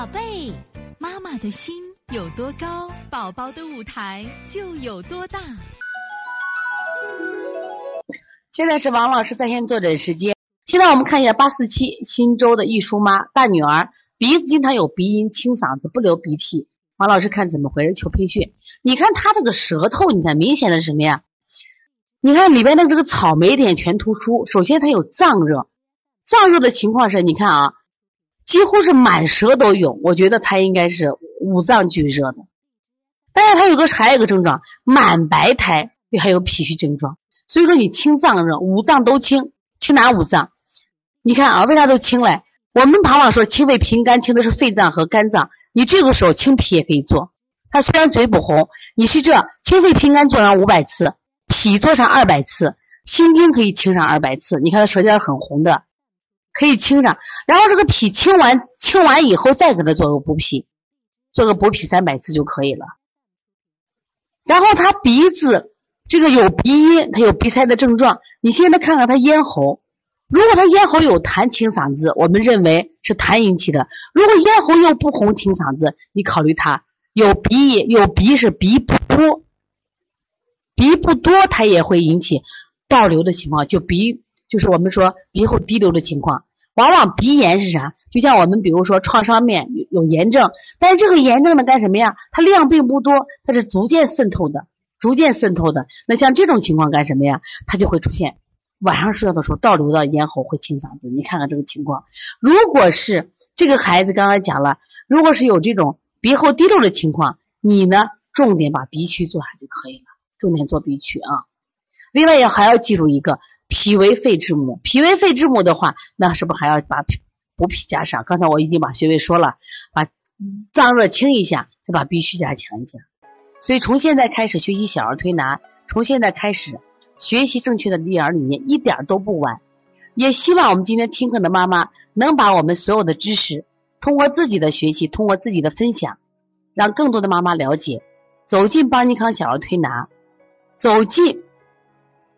宝贝，妈妈的心有多高，宝宝的舞台就有多大。现在是王老师在线坐诊时间。现在我们看一下八四七新州的易叔妈大女儿，鼻子经常有鼻音，清嗓子，不流鼻涕。王老师看怎么回事？求配穴。你看她这个舌头，你看明显的是什么呀？你看里边的这个草莓点全突出。首先，它有脏热，脏热的情况是，你看啊。几乎是满舌都有，我觉得他应该是五脏俱热的。但是他有个还有一个症状，满白苔，还有脾虚症状。所以说你清脏热，五脏都清，清哪五脏？你看啊，为啥都清嘞？我们往往说清肺平肝，清的是肺脏和肝脏。你这个时候清脾也可以做。他虽然嘴不红，你是这清肺平肝做上五百次，脾做上二百次，心经可以清上二百次。你看他舌尖很红的。可以清上，然后这个脾清完，清完以后再给他做个补脾，做个补脾三百次就可以了。然后他鼻子这个有鼻音，他有鼻塞的症状，你现在看看他咽喉，如果他咽喉有痰清嗓子，我们认为是痰引起的；如果咽喉又不红清嗓子，你考虑他有鼻有鼻是鼻不多，鼻不多它也会引起倒流的情况，就鼻。就是我们说鼻后滴流的情况，往往鼻炎是啥？就像我们比如说创伤面有有炎症，但是这个炎症呢干什么呀？它量并不多，它是逐渐渗透的，逐渐渗透的。那像这种情况干什么呀？它就会出现晚上睡觉的时候倒流到咽喉会清嗓子。你看看这个情况，如果是这个孩子刚才讲了，如果是有这种鼻后滴漏的情况，你呢重点把鼻区做下就可以了，重点做鼻区啊。另外也还要记住一个。脾为肺之母，脾为肺之母的话，那是不是还要把补脾加上？刚才我已经把穴位说了，把脏热清一下，再把脾虚加强一下。所以从现在开始学习小儿推拿，从现在开始学习正确的育儿理念，一点都不晚。也希望我们今天听课的妈妈能把我们所有的知识，通过自己的学习，通过自己的分享，让更多的妈妈了解，走进邦尼康小儿推拿，走进。